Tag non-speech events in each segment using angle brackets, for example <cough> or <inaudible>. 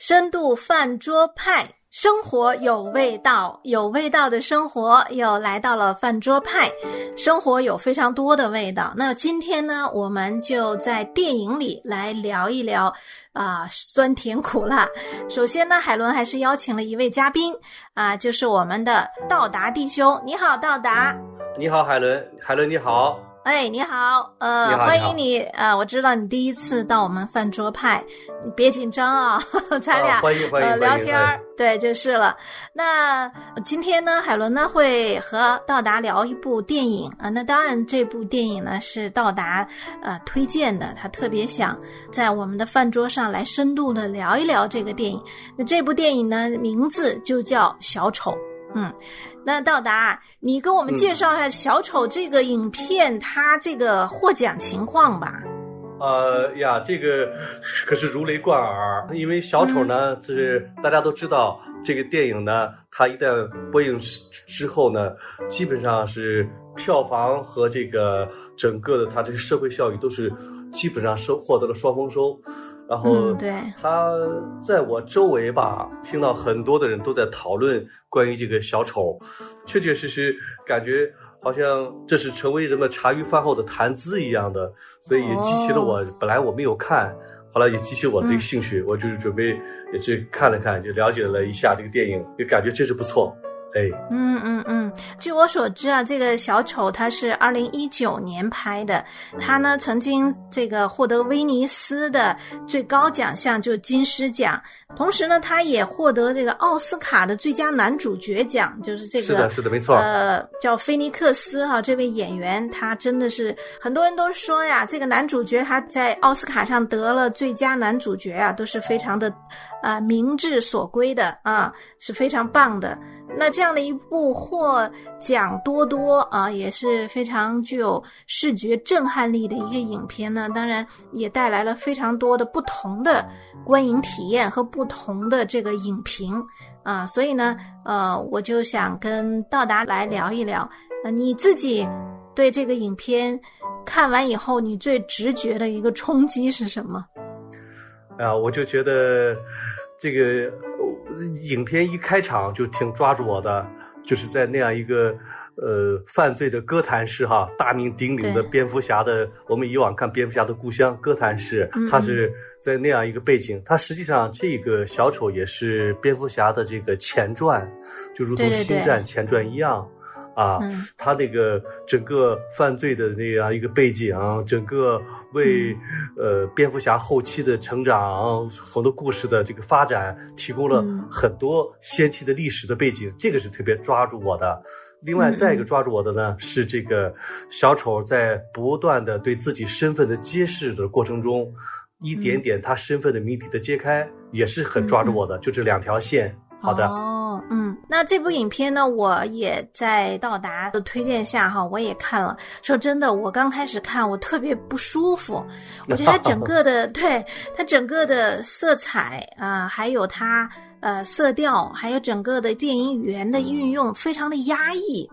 深度饭桌派，生活有味道，有味道的生活又来到了饭桌派。生活有非常多的味道。那今天呢，我们就在电影里来聊一聊啊，酸甜苦辣。首先呢，海伦还是邀请了一位嘉宾啊，就是我们的道达弟兄。你好，道达。你好，海伦。海伦，你好。哎，你好，呃，欢迎你啊！我知道你第一次到我们饭桌派，你别紧张啊，<laughs> 咱俩呃聊天儿，对，就是了。那今天呢，海伦呢会和到达聊一部电影啊。那当然，这部电影呢是到达呃推荐的，他特别想在我们的饭桌上来深度的聊一聊这个电影。那这部电影呢，名字就叫《小丑》。嗯，那到达，你给我们介绍一下《小丑》这个影片它这个获奖情况吧。呃呀，这个可是如雷贯耳，因为《小丑》呢，就是大家都知道，这个电影呢，它一旦播映之后呢，基本上是票房和这个整个的它这个社会效益都是基本上收获得了双丰收。然后，对，他在我周围吧，听到很多的人都在讨论关于这个小丑，确确实实感觉好像这是成为人们茶余饭后的谈资一样的，所以也激起了我本来我没有看，后来也激起我这个兴趣，我就是准备也去看了看，就了解了一下这个电影，也感觉真是不错。哎，嗯嗯嗯，据我所知啊，这个小丑他是二零一九年拍的，他呢曾经这个获得威尼斯的最高奖项，就金狮奖，同时呢，他也获得这个奥斯卡的最佳男主角奖，就是这个是的，是的，没错，呃，叫菲尼克斯哈，这位演员他真的是很多人都说呀，这个男主角他在奥斯卡上得了最佳男主角啊，都是非常的啊明智所归的啊，是非常棒的。那这样的一部获奖多多啊，也是非常具有视觉震撼力的一个影片呢。当然，也带来了非常多的不同的观影体验和不同的这个影评啊。所以呢，呃，我就想跟道达来聊一聊，呃，你自己对这个影片看完以后，你最直觉的一个冲击是什么？啊，我就觉得这个。影片一开场就挺抓住我的，就是在那样一个呃犯罪的哥谭市哈，大名鼎鼎的蝙蝠侠的，我们以往看蝙蝠侠的故乡哥谭市，它是在那样一个背景，它实际上这个小丑也是蝙蝠侠的这个前传，就如同星战前传一样。啊，他那个整个犯罪的那样一个背景，整个为呃蝙蝠侠后期的成长、很多故事的这个发展提供了很多先期的历史的背景，这个是特别抓住我的。另外，再一个抓住我的呢，是这个小丑在不断的对自己身份的揭示的过程中，一点点他身份的谜底的揭开，也是很抓住我的。就这两条线。好的。哦嗯，那这部影片呢，我也在到达的推荐下哈，我也看了。说真的，我刚开始看，我特别不舒服。<laughs> 我觉得它整个的，对它整个的色彩啊，还有它呃色调，还有整个的电影语言的运用，非常的压抑。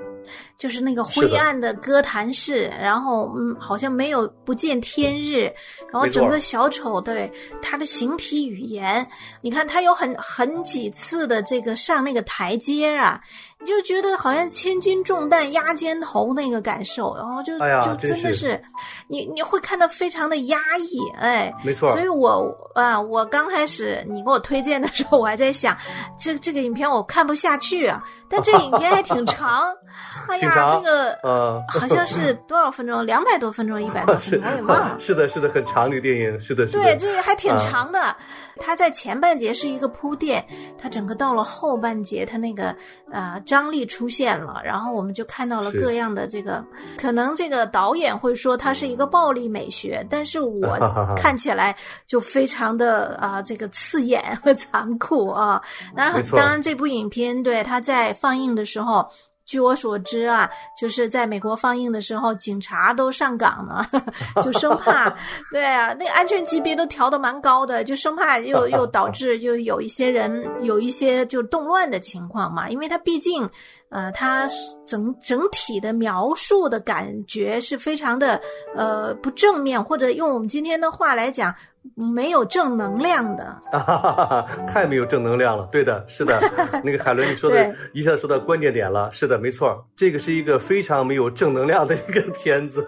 就是那个灰暗的哥谭市，然后嗯，好像没有不见天日，然后整个小丑对他的形体语言，你看他有很很几次的这个上那个台阶啊。你就觉得好像千斤重担压肩头那个感受，然后就就真的是，你你会看到非常的压抑，哎，没错。所以我啊，我刚开始你给我推荐的时候，我还在想，这这个影片我看不下去啊。但这影片还挺长，<laughs> 哎呀，这个呃，<laughs> 好像是多少分钟？两百多分钟，一百多分钟，我也忘了。是的，是的，很长的电影，是的，对，这个还挺长的。它在前半节是一个铺垫，它整个到了后半节，它那个呃张力出现了，然后我们就看到了各样的这个，可能这个导演会说它是一个暴力美学，但是我看起来就非常的啊这个刺眼和残酷啊。当然，当然这部影片对它在放映的时候。据我所知啊，就是在美国放映的时候，警察都上岗了，<laughs> 就生怕，<laughs> 对啊，那个安全级别都调的蛮高的，就生怕又 <laughs> 又导致就有一些人有一些就动乱的情况嘛，因为他毕竟，呃，它整整体的描述的感觉是非常的呃不正面，或者用我们今天的话来讲。没有正能量的。<laughs> 啊哈哈哈太没有正能量了。对的，是的，<laughs> 那个海伦你说的一下说到关键点了。是的，没错，这个是一个非常没有正能量的一个片子。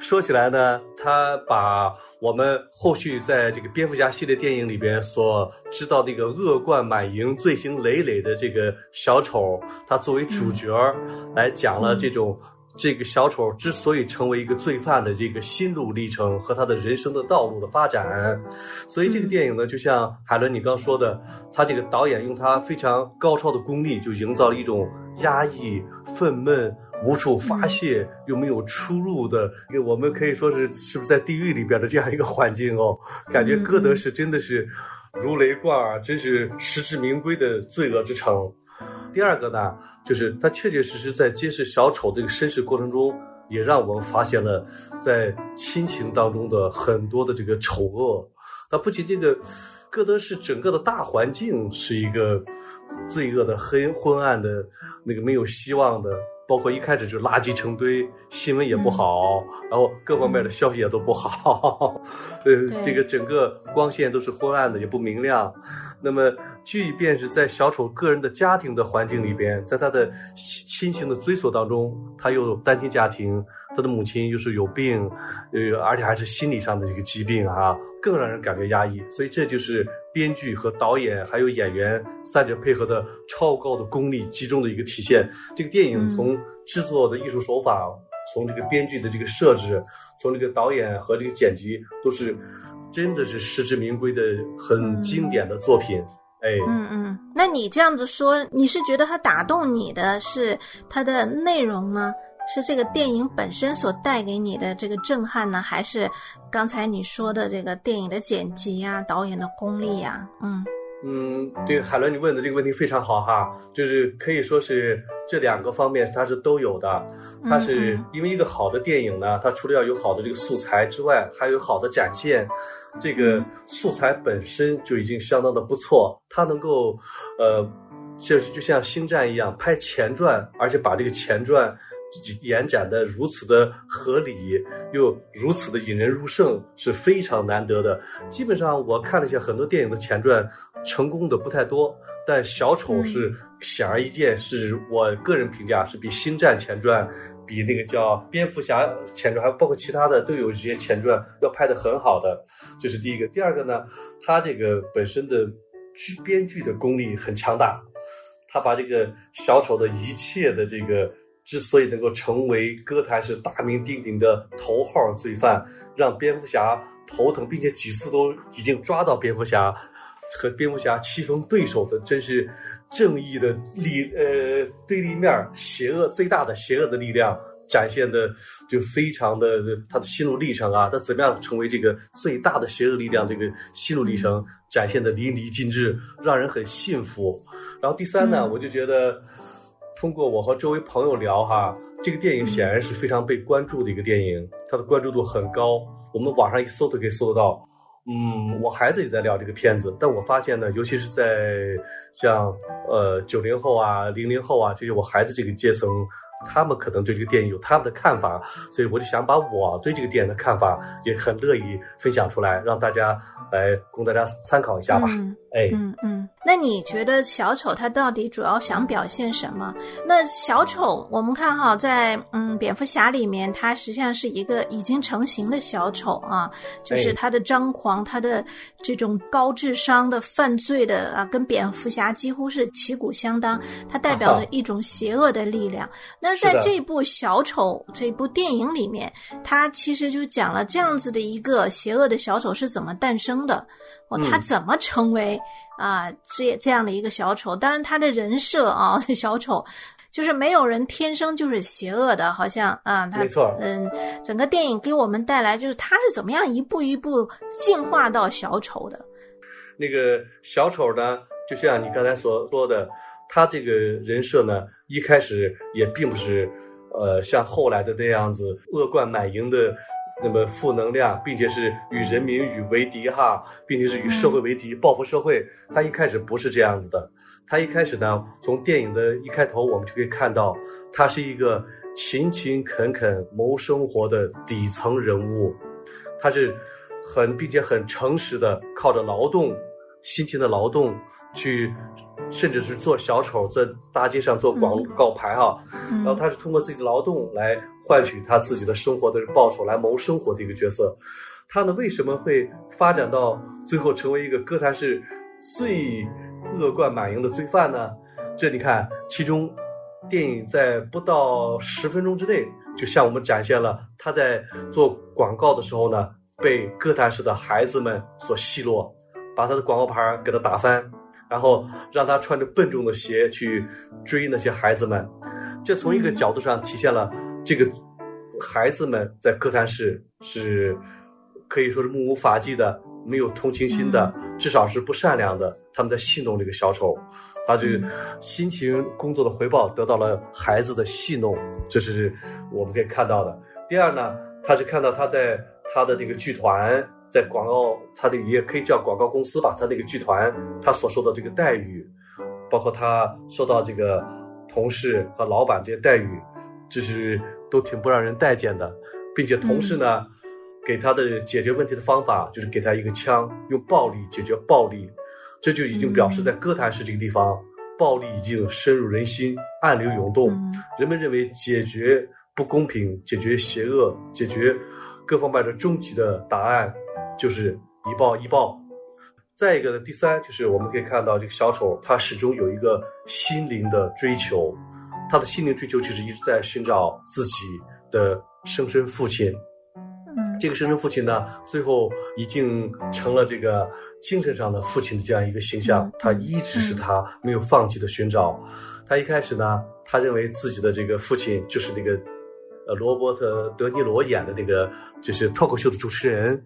说起来呢，他把我们后续在这个蝙蝠侠系列电影里边所知道的一个恶贯满盈、罪行累累的这个小丑，他作为主角来讲了这种这个小丑之所以成为一个罪犯的这个心路历程和他的人生的道路的发展。所以这个电影呢，就像海伦你刚说的，他这个导演用他非常高超的功力，就营造了一种压抑、愤懑。无处发泄又没有出路的，我们可以说是是不是在地狱里边的这样一个环境哦？感觉歌德是真的是如雷贯耳，真是实至名归的罪恶之城。第二个呢，就是他确确实实在揭示小丑这个身世过程中，也让我们发现了在亲情当中的很多的这个丑恶。他不仅这个歌德是整个的大环境是一个罪恶的黑昏暗的那个没有希望的。包括一开始就垃圾成堆，新闻也不好，然后各方面的消息也都不好，<laughs> 呃，这个整个光线都是昏暗的，也不明亮。那么，即便是在小丑个人的家庭的环境里边，在他的亲情的追索当中，他又单亲家庭，他的母亲又是有病，呃，而且还是心理上的这个疾病啊，更让人感觉压抑。所以，这就是编剧和导演还有演员三者配合的超高的功力集中的一个体现。这个电影从制作的艺术手法，从这个编剧的这个设置，从这个导演和这个剪辑，都是。真的是实至名归的很经典的作品，哎，嗯嗯，那你这样子说，你是觉得它打动你的是它的内容呢，是这个电影本身所带给你的这个震撼呢，还是刚才你说的这个电影的剪辑啊、导演的功力呀？嗯嗯，这个海伦，你问的这个问题非常好哈，就是可以说是这两个方面它是都有的。它是因为一个好的电影呢，它除了要有好的这个素材之外，还有好的展现。这个素材本身就已经相当的不错，它能够，呃，就是就像星战一样拍前传，而且把这个前传延展的如此的合理，又如此的引人入胜，是非常难得的。基本上我看了一下很多电影的前传，成功的不太多，但小丑是显而易见，是我个人评价是比星战前传。比那个叫蝙蝠侠前传，还包括其他的都有这些前传要拍的很好的，这是第一个。第二个呢，他这个本身的剧编剧的功力很强大，他把这个小丑的一切的这个之所以能够成为歌坛是大名鼎鼎的头号罪犯，让蝙蝠侠头疼，并且几次都已经抓到蝙蝠侠和蝙蝠侠棋逢对手的，真是。正义的力，呃，对立面，邪恶最大的邪恶的力量展现的就非常的他的心路历程啊，他怎么样成为这个最大的邪恶力量？这个心路历程展现的淋漓尽致，让人很信服。然后第三呢，我就觉得通过我和周围朋友聊哈，这个电影显然是非常被关注的一个电影，它的关注度很高，我们网上一搜都可以搜得到。嗯，我孩子也在聊这个片子，但我发现呢，尤其是在像呃九零后啊、零零后啊这些我孩子这个阶层。他们可能对这个电影有他们的看法，所以我就想把我对这个电影的看法也很乐意分享出来，让大家来供大家参考一下吧。哎，嗯嗯，那你觉得小丑他到底主要想表现什么？那小丑我们看哈，在嗯蝙蝠侠里面，他实际上是一个已经成型的小丑啊，就是他的张狂，他的这种高智商的犯罪的啊，跟蝙蝠侠几乎是旗鼓相当，他代表着一种邪恶的力量。那那在这部小丑这部电影里面，他其实就讲了这样子的一个邪恶的小丑是怎么诞生的，哦，他怎么成为啊这这样的一个小丑？当然，他的人设啊，<laughs> 小丑就是没有人天生就是邪恶的，好像啊，他没错，嗯，整个电影给我们带来就是他是怎么样一步一步进化到小丑的。那个小丑呢，就像你刚才所说的。他这个人设呢，一开始也并不是，呃，像后来的那样子恶贯满盈的那么负能量，并且是与人民与为敌哈，并且是与社会为敌，报复社会。他一开始不是这样子的。他一开始呢，从电影的一开头，我们就可以看到，他是一个勤勤恳恳谋生活的底层人物，他是很并且很诚实的靠着劳动，辛勤的劳动去，甚至是做小丑在大街上做广告牌哈，然后他是通过自己的劳动来换取他自己的生活的报酬来谋生活的一个角色。他呢为什么会发展到最后成为一个哥谭市最恶贯满盈的罪犯呢？这你看，其中电影在不到十分钟之内就向我们展现了他在做广告的时候呢，被哥谭市的孩子们所奚落，把他的广告牌给他打翻，然后让他穿着笨重的鞋去追那些孩子们。这从一个角度上体现了这个孩子们在哥谭市是。可以说是目无法纪的，没有同情心的，至少是不善良的。他们在戏弄这个小丑，他这个辛勤工作的回报得到了孩子的戏弄，这是我们可以看到的。第二呢，他是看到他在他的这个剧团，在广告，他的也可以叫广告公司吧，他那个剧团他所受到这个待遇，包括他受到这个同事和老板这些待遇，就是都挺不让人待见的，并且同事呢。给他的解决问题的方法就是给他一个枪，用暴力解决暴力，这就已经表示在哥谭市这个地方，暴力已经深入人心，暗流涌动。人们认为解决不公平、解决邪恶、解决各方面的终极的答案就是一报一报。再一个呢，第三就是我们可以看到这个小丑他始终有一个心灵的追求，他的心灵追求就是一直在寻找自己的生身父亲。这个生身父亲呢，最后已经成了这个精神上的父亲的这样一个形象。他一直是他没有放弃的寻找。他一开始呢，他认为自己的这个父亲就是那个，呃，罗伯特·德尼罗演的那个，就是脱口秀的主持人。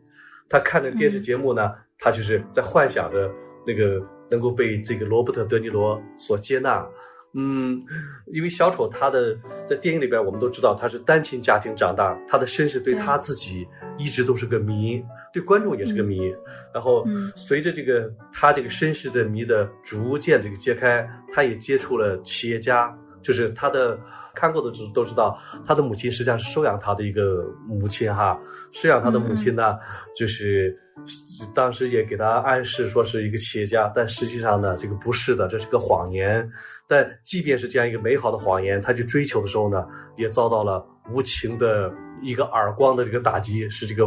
他看着电视节目呢，他就是在幻想着那个能够被这个罗伯特·德尼罗所接纳。嗯，因为小丑他的在电影里边，我们都知道他是单亲家庭长大，他的身世对他自己一直都是个谜，对观众也是个谜。然后随着这个他这个身世的谜的逐渐这个揭开，他也接触了企业家，就是他的看过的知都知道，他的母亲实际上是收养他的一个母亲哈，收养他的母亲呢，就是当时也给他暗示说是一个企业家，但实际上呢，这个不是的，这是个谎言。但即便是这样一个美好的谎言，他去追求的时候呢，也遭到了无情的一个耳光的这个打击，使这个，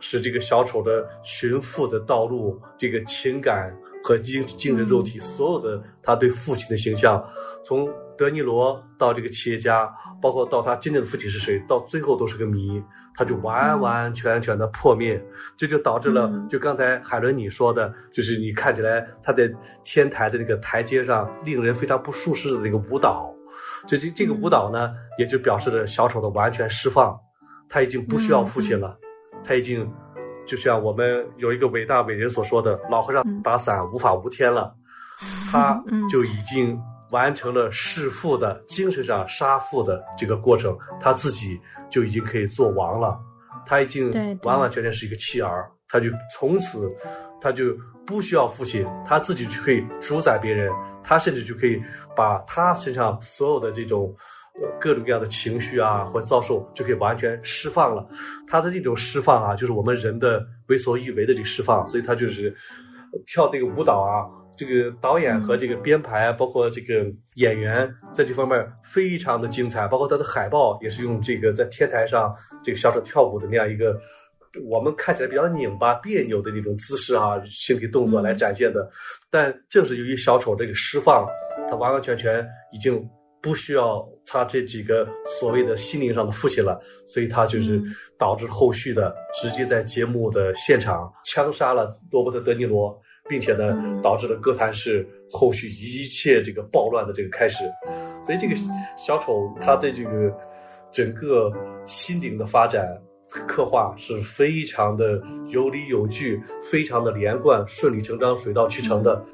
使这个小丑的寻父的道路，这个情感和精精神肉体所有的他对父亲的形象，从德尼罗到这个企业家，包括到他真正的父亲是谁，到最后都是个谜。他就完完全全的破灭，这就导致了，就刚才海伦你说的，就是你看起来他在天台的那个台阶上，令人非常不舒适的那个舞蹈，这这这个舞蹈呢，也就表示着小丑的完全释放，他已经不需要父亲了，他已经就像我们有一个伟大伟人所说的，老和尚打伞无法无天了，<laughs> 他就已经。完成了弑父的精神上杀父的这个过程，他自己就已经可以做王了，他已经完完全全是一个弃儿，他就从此他就不需要父亲，他自己就可以主宰别人，他甚至就可以把他身上所有的这种呃各种各样的情绪啊或遭受就可以完全释放了，他的这种释放啊，就是我们人的为所欲为的这个释放，所以他就是跳这个舞蹈啊。这个导演和这个编排，包括这个演员，在这方面非常的精彩。包括他的海报也是用这个在天台上这个小丑跳舞的那样一个，我们看起来比较拧巴、别扭的那种姿势啊，身体动作来展现的。但正是由于小丑这个释放，他完完全全已经不需要他这几个所谓的心灵上的父亲了，所以他就是导致后续的直接在节目的现场枪杀了罗伯特·德尼罗。并且呢，导致了哥谭市后续一切这个暴乱的这个开始，所以这个小丑他在这个整个心灵的发展刻画是非常的有理有据，非常的连贯、顺理成章、水到渠成的。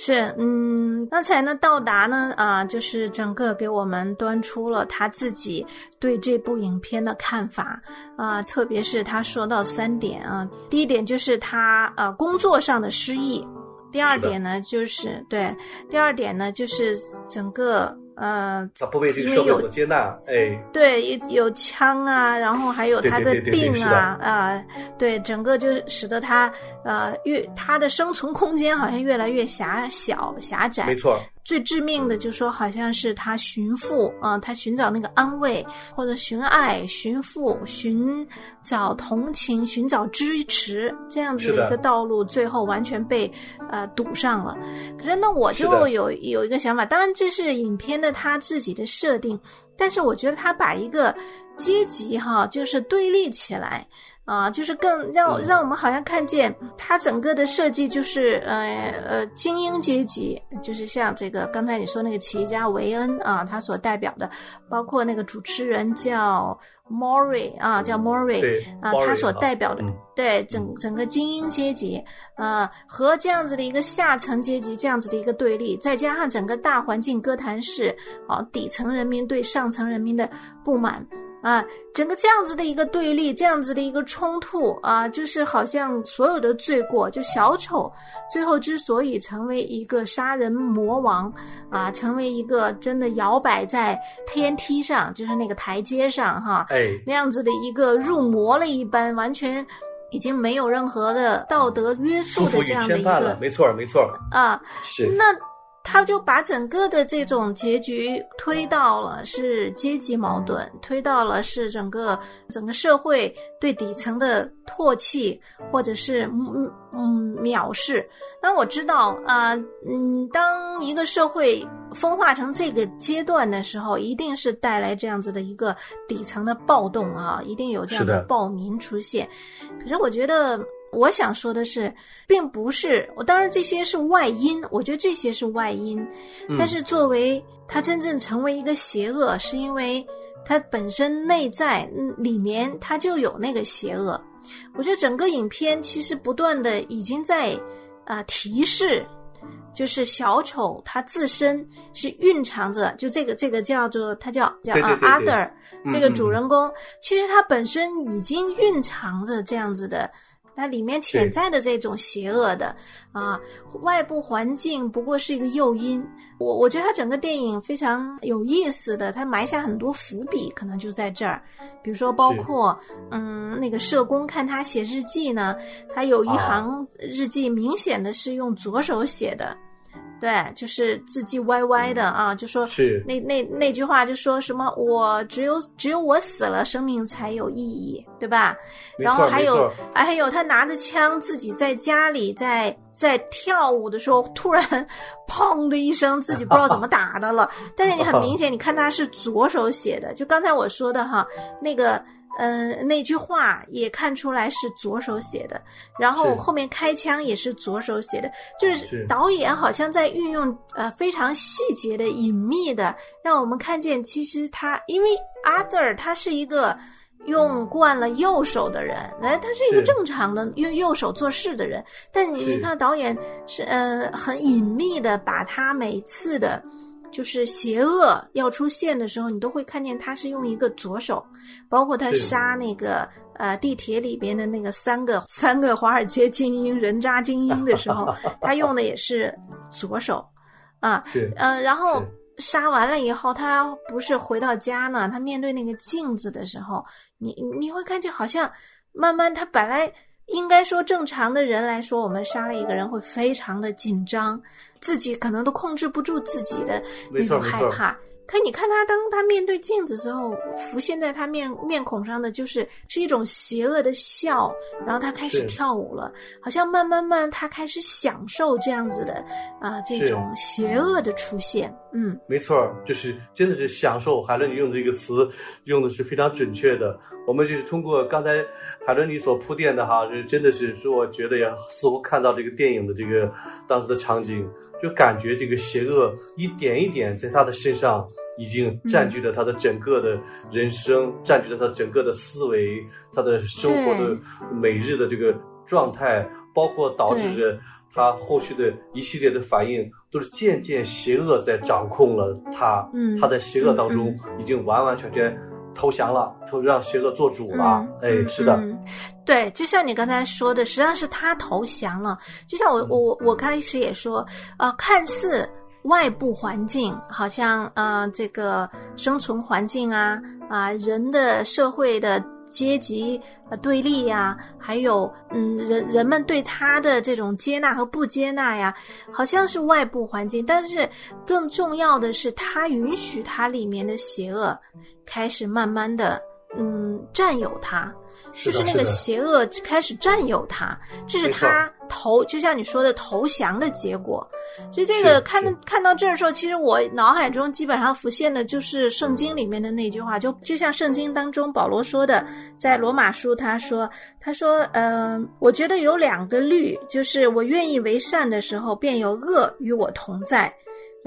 是，嗯，刚才呢，到达呢，啊，就是整个给我们端出了他自己对这部影片的看法，啊，特别是他说到三点啊，第一点就是他呃工作上的失意，第二点呢就是对，第二点呢就是整个呃，他不被这个社会所接纳，哎，对，有枪啊，然后还有他的病啊，啊，对，整个就使得他呃越他的生存空间好像越来越狭小狭窄，没错。最致命的就说好像是他寻父啊，他寻找那个安慰或者寻爱、寻父、寻找同情、寻找支持这样子的一个道路，最后完全被呃堵上了。可是那我就有有一个想法，当然这是影片的他自己的设定，但是我觉得他把一个阶级哈就是对立起来。啊，就是更让让我们好像看见它整个的设计，就是呃呃精英阶级，就是像这个刚才你说那个企业家维恩啊，他所代表的，包括那个主持人叫 Mori 啊，叫 Mori 啊，他所代表的对整整个精英阶级，呃和这样子的一个下层阶级这样子的一个对立，再加上整个大环境哥谭市啊底层人民对上层人民的不满。啊，整个这样子的一个对立，这样子的一个冲突啊，就是好像所有的罪过，就小丑最后之所以成为一个杀人魔王啊，成为一个真的摇摆在天梯上，就是那个台阶上哈，哎，那样子的一个入魔了一般，完全已经没有任何的道德约束的这样的一个，没错没错啊，是那。他就把整个的这种结局推到了是阶级矛盾，推到了是整个整个社会对底层的唾弃或者是嗯嗯藐视。那我知道啊，嗯，当一个社会分化成这个阶段的时候，一定是带来这样子的一个底层的暴动啊，一定有这样的暴民出现。可是我觉得。我想说的是，并不是我，当然这些是外因，我觉得这些是外因。但是作为他真正成为一个邪恶，是因为他本身内在里面他就有那个邪恶。我觉得整个影片其实不断的已经在啊提示，就是小丑他自身是蕴藏着，就这个这个叫做他叫叫啊 other 这个主人公，其实他本身已经蕴藏着这样子的。它里面潜在的这种邪恶的啊，外部环境不过是一个诱因。我我觉得它整个电影非常有意思的，它埋下很多伏笔，可能就在这儿。比如说，包括嗯，那个社工看他写日记呢，他有一行日记明显的是用左手写的。对，就是字迹歪歪的啊，就说那那那句话就说什么我只有只有我死了，生命才有意义，对吧？然后还有还有他拿着枪自己在家里在在跳舞的时候，突然砰的一声，自己不知道怎么 <laughs> 打的了。但是你很明 <laughs> 显，你看他是左手写的，就刚才我说的哈，那个。嗯，那句话也看出来是左手写的，然后后面开枪也是左手写的，就是导演好像在运用呃非常细节的、隐秘的，让我们看见其实他因为 Arthur 他是一个用惯了右手的人，哎，他是一个正常的用右手做事的人，但你看导演是呃很隐秘的把他每次的。就是邪恶要出现的时候，你都会看见他是用一个左手，包括他杀那个呃地铁里边的那个三个三个华尔街精英人渣精英的时候，<laughs> 他用的也是左手，啊，是，呃，然后杀完了以后，他不是回到家呢，他面对那个镜子的时候，你你会看见好像慢慢他本来。应该说，正常的人来说，我们杀了一个人会非常的紧张，自己可能都控制不住自己的那种害怕。可你看他，当他面对镜子之后，浮现在他面面孔上的就是是一种邪恶的笑，然后他开始跳舞了，好像慢慢慢他开始享受这样子的啊这种邪恶的出现。嗯，没错，就是真的是享受。海伦，你用这个词用的是非常准确的。我们就是通过刚才海伦你所铺垫的哈，就是真的是说，我觉得也似乎看到这个电影的这个当时的场景。就感觉这个邪恶一点一点在他的身上已经占据了他的整个的人生，占据了他整个的思维，他的生活的每日的这个状态，包括导致着他后续的一系列的反应，都是渐渐邪恶在掌控了他。嗯，他在邪恶当中已经完完全全。投降了，投让邪恶做主了。哎，是的，对，就像你刚才说的，实际上是他投降了。就像我我我开始也说，呃，看似外部环境，好像呃这个生存环境啊啊人的社会的。阶级呃对立呀，还有嗯人人们对他的这种接纳和不接纳呀，好像是外部环境，但是更重要的是，他允许他里面的邪恶开始慢慢的嗯占有他。就是那个邪恶开始占有他，这是他投，就像你说的投降的结果。所以这个看看到这儿的时候，其实我脑海中基本上浮现的就是圣经里面的那句话，就就像圣经当中保罗说的，在罗马书他说，他说，嗯，我觉得有两个律，就是我愿意为善的时候，便有恶与我同在。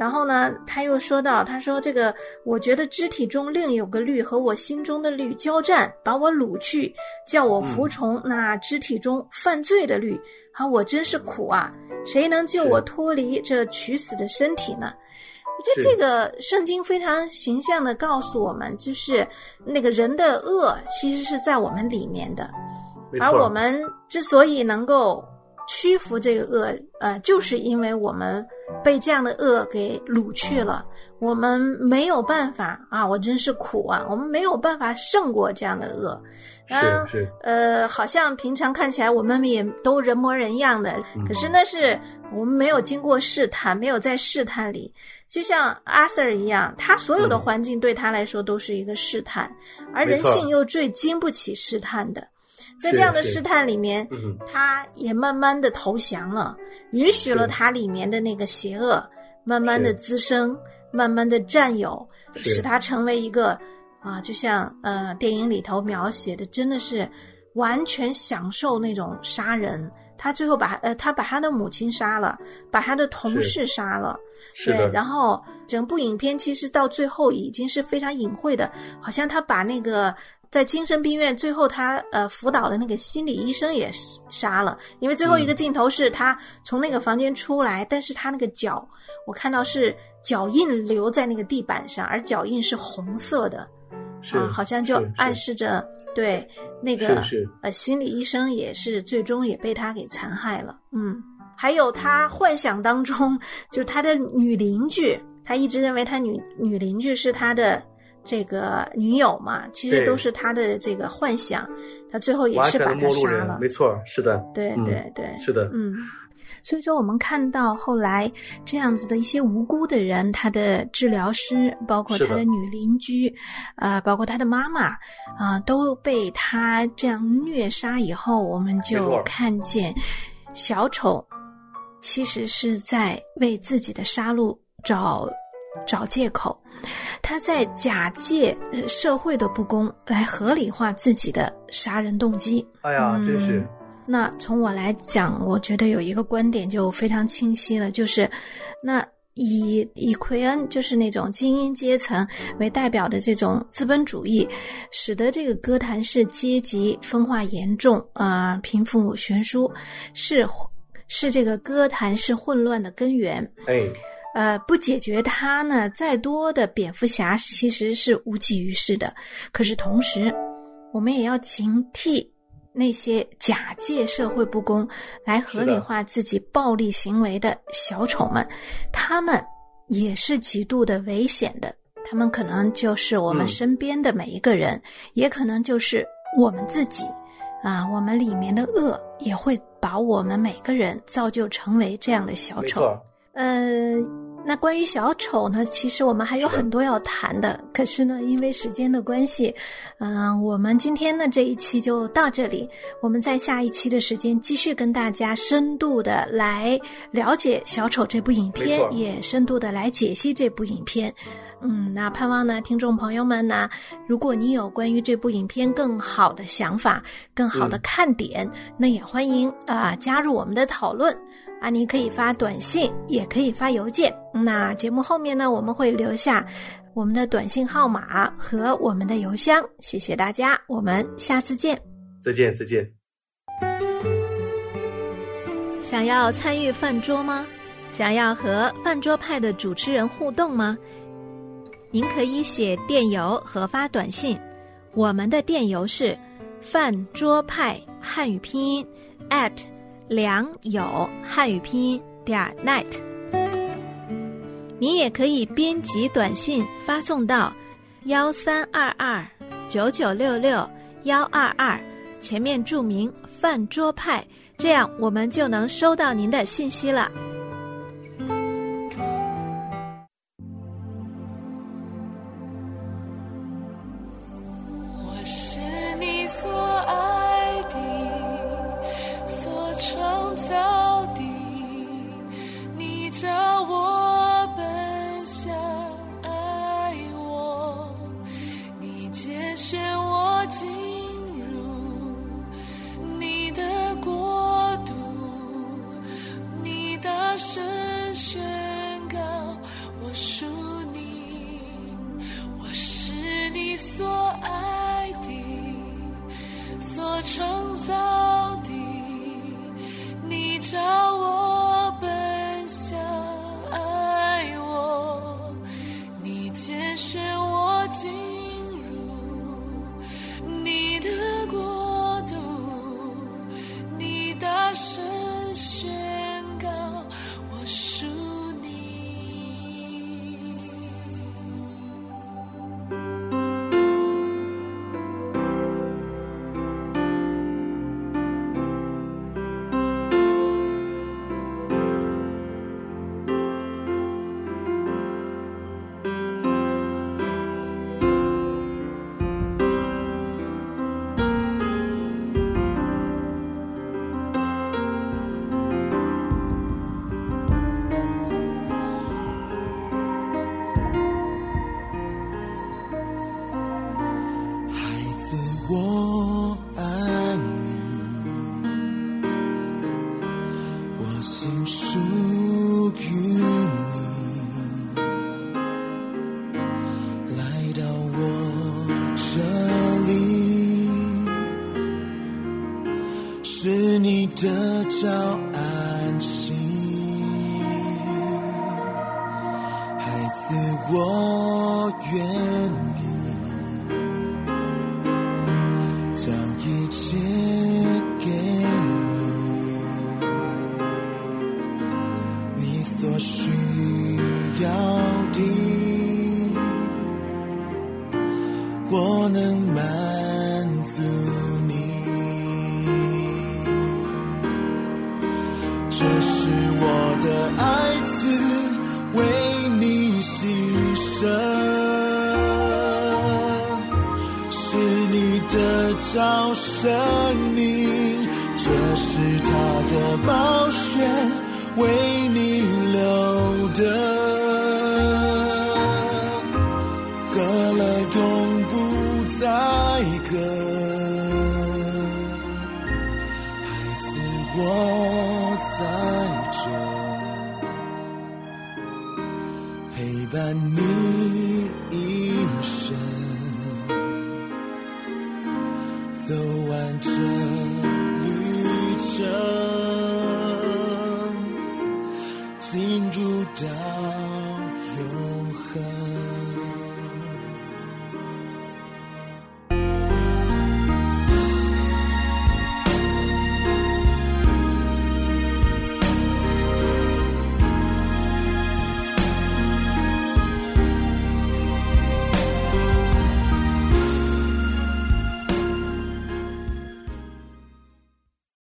然后呢，他又说到，他说这个，我觉得肢体中另有个律和我心中的律交战，把我掳去，叫我服从那肢体中犯罪的律。啊，我真是苦啊！谁能救我脱离这取死的身体呢？我觉得这个圣经非常形象的告诉我们，就是那个人的恶其实是在我们里面的，而我们之所以能够。屈服这个恶，呃，就是因为我们被这样的恶给掳去了，我们没有办法啊！我真是苦啊！我们没有办法胜过这样的恶。是是。呃，好像平常看起来我们也都人模人样的，可是那是我们没有经过试探，没有在试探里。就像阿 Sir 一样，他所有的环境对他来说都是一个试探，而人性又最经不起试探的。在这样的试探里面，他也慢慢的投降了，允许了他里面的那个邪恶慢慢的滋生，慢慢的占有，使他成为一个啊，就像呃电影里头描写的，真的是完全享受那种杀人。他最后把呃他把他的母亲杀了，把他的同事杀了，对，然后整部影片其实到最后已经是非常隐晦的，好像他把那个。在精神病院，最后他呃辅导的那个心理医生也杀了，因为最后一个镜头是他从那个房间出来，但是他那个脚，我看到是脚印留在那个地板上，而脚印是红色的，啊，好像就暗示着对那个呃心理医生也是最终也被他给残害了，嗯，还有他幻想当中就是他的女邻居，他一直认为他女女邻居是他的。这个女友嘛，其实都是他的这个幻想，他最后也是把他杀了。没错，是的，对对对，是的，嗯。所以说，我们看到后来这样子的一些无辜的人，他的治疗师，包括他的女邻居，啊，包括他的妈妈，啊，都被他这样虐杀以后，我们就看见小丑其实是在为自己的杀戮找找借口。他在假借社会的不公来合理化自己的杀人动机。哎呀，真是。那从我来讲，我觉得有一个观点就非常清晰了，就是那以以奎恩就是那种精英阶层为代表的这种资本主义，使得这个哥谭市阶级分化严重啊，贫富悬殊，是是这个哥谭市混乱的根源。哎。呃，不解决它呢，再多的蝙蝠侠其实是无济于事的。可是同时，我们也要警惕那些假借社会不公来合理化自己暴力行为的小丑们，他们也是极度的危险的。他们可能就是我们身边的每一个人，也可能就是我们自己。啊，我们里面的恶也会把我们每个人造就成为这样的小丑。呃，那关于小丑呢？其实我们还有很多要谈的。可是呢，因为时间的关系，嗯，我们今天的这一期就到这里。我们在下一期的时间继续跟大家深度的来了解小丑这部影片，也深度的来解析这部影片。嗯，那盼望呢，听众朋友们呢，如果你有关于这部影片更好的想法、更好的看点，那也欢迎啊加入我们的讨论。啊，你可以发短信，也可以发邮件。那节目后面呢，我们会留下我们的短信号码和我们的邮箱。谢谢大家，我们下次见。再见，再见。想要参与饭桌吗？想要和饭桌派的主持人互动吗？您可以写电邮和发短信。我们的电邮是饭桌派汉语拼音 at 良友汉语拼音点 net。您也可以编辑短信发送到幺三二二九九六六幺二二，前面注明饭桌派，这样我们就能收到您的信息了。是你的叫安心，孩子，我愿。